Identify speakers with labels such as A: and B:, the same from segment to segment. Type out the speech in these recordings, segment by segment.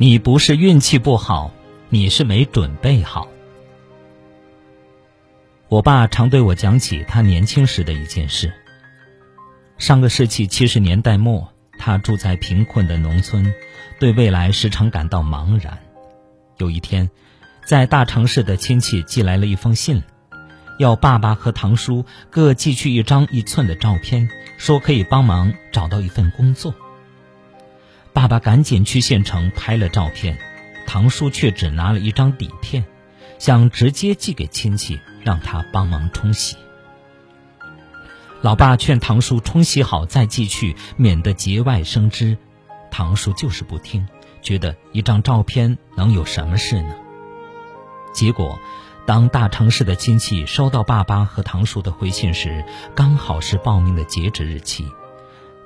A: 你不是运气不好，你是没准备好。我爸常对我讲起他年轻时的一件事。上个世纪七十年代末，他住在贫困的农村，对未来时常感到茫然。有一天，在大城市的亲戚寄来了一封信，要爸爸和堂叔各寄去一张一寸的照片，说可以帮忙找到一份工作。爸爸赶紧去县城拍了照片，堂叔却只拿了一张底片，想直接寄给亲戚，让他帮忙冲洗。老爸劝堂叔冲洗好再寄去，免得节外生枝。堂叔就是不听，觉得一张照片能有什么事呢？结果，当大城市的亲戚收到爸爸和堂叔的回信时，刚好是报名的截止日期。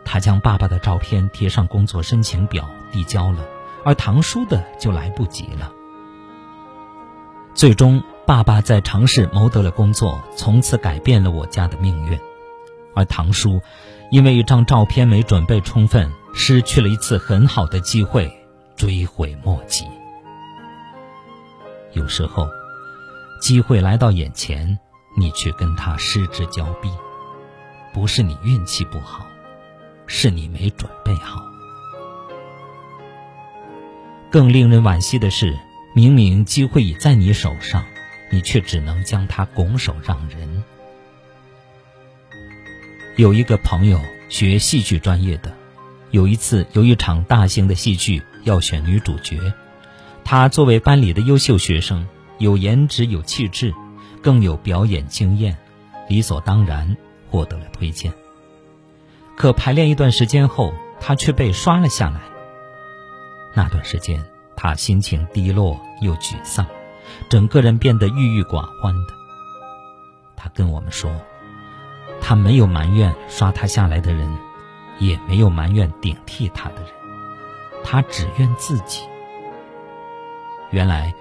A: 他将爸爸的照片贴上工作申请表递交了，而堂叔的就来不及了。最终，爸爸在城市谋得了工作，从此改变了我家的命运。而堂叔，因为一张照片没准备充分，失去了一次很好的机会，追悔莫及。有时候，机会来到眼前，你却跟他失之交臂，不是你运气不好，是你没准备好。更令人惋惜的是，明明机会已在你手上，你却只能将它拱手让人。有一个朋友学戏剧专业的，有一次有一场大型的戏剧要选女主角，她作为班里的优秀学生，有颜值有气质，更有表演经验，理所当然获得了推荐。可排练一段时间后，他却被刷了下来。那段时间，他心情低落又沮丧，整个人变得郁郁寡欢的。他跟我们说。他没有埋怨刷他下来的人，也没有埋怨顶替他的人，他只怨自己。原来，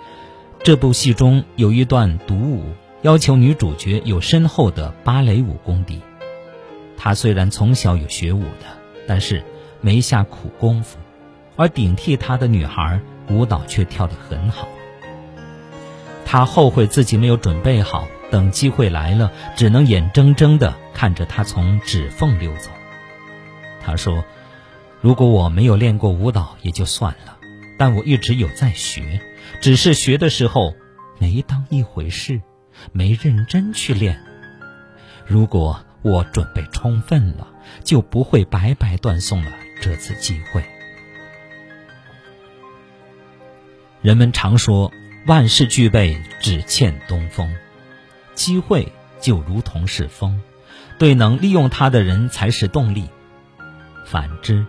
A: 这部戏中有一段独舞，要求女主角有深厚的芭蕾舞功底。她虽然从小有学舞的，但是没下苦功夫，而顶替她的女孩舞蹈却跳得很好。她后悔自己没有准备好。等机会来了，只能眼睁睁地看着她从指缝溜走。他说：“如果我没有练过舞蹈也就算了，但我一直有在学，只是学的时候没当一回事，没认真去练。如果我准备充分了，就不会白白断送了这次机会。”人们常说：“万事俱备，只欠东风。”机会就如同是风，对能利用它的人才是动力；反之，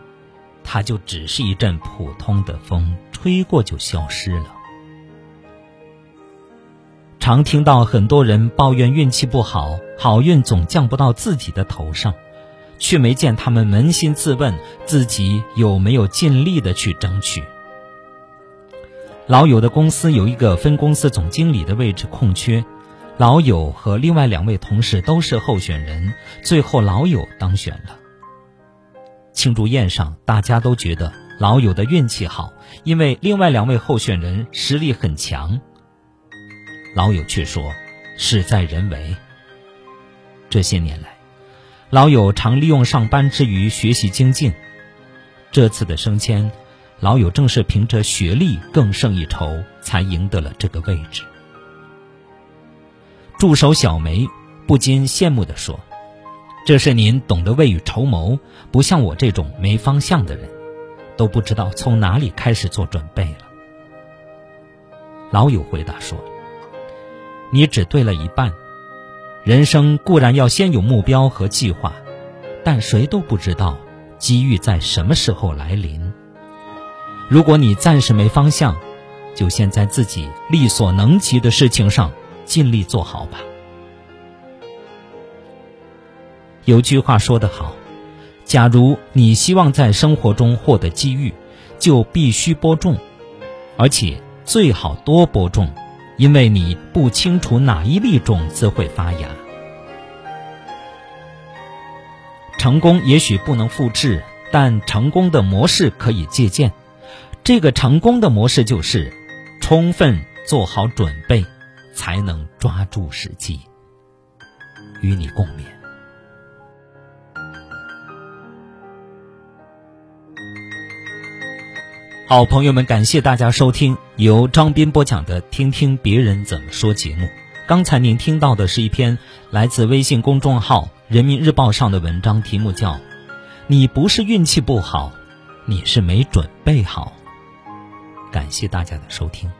A: 它就只是一阵普通的风，吹过就消失了。常听到很多人抱怨运气不好，好运总降不到自己的头上，却没见他们扪心自问自己有没有尽力的去争取。老友的公司有一个分公司总经理的位置空缺。老友和另外两位同事都是候选人，最后老友当选了。庆祝宴上，大家都觉得老友的运气好，因为另外两位候选人实力很强。老友却说：“事在人为。”这些年来，老友常利用上班之余学习精进。这次的升迁，老友正是凭着学历更胜一筹，才赢得了这个位置。助手小梅不禁羡慕地说：“这是您懂得未雨绸缪，不像我这种没方向的人，都不知道从哪里开始做准备了。”老友回答说：“你只对了一半。人生固然要先有目标和计划，但谁都不知道机遇在什么时候来临。如果你暂时没方向，就先在自己力所能及的事情上。”尽力做好吧。有句话说得好：“假如你希望在生活中获得机遇，就必须播种，而且最好多播种，因为你不清楚哪一粒种子会发芽。”成功也许不能复制，但成功的模式可以借鉴。这个成功的模式就是，充分做好准备，才能抓住时机。与你共勉。好朋友们，感谢大家收听由张斌播讲的《听听别人怎么说》节目。刚才您听到的是一篇来自微信公众号《人民日报》上的文章，题目叫《你不是运气不好，你是没准备好》。感谢大家的收听。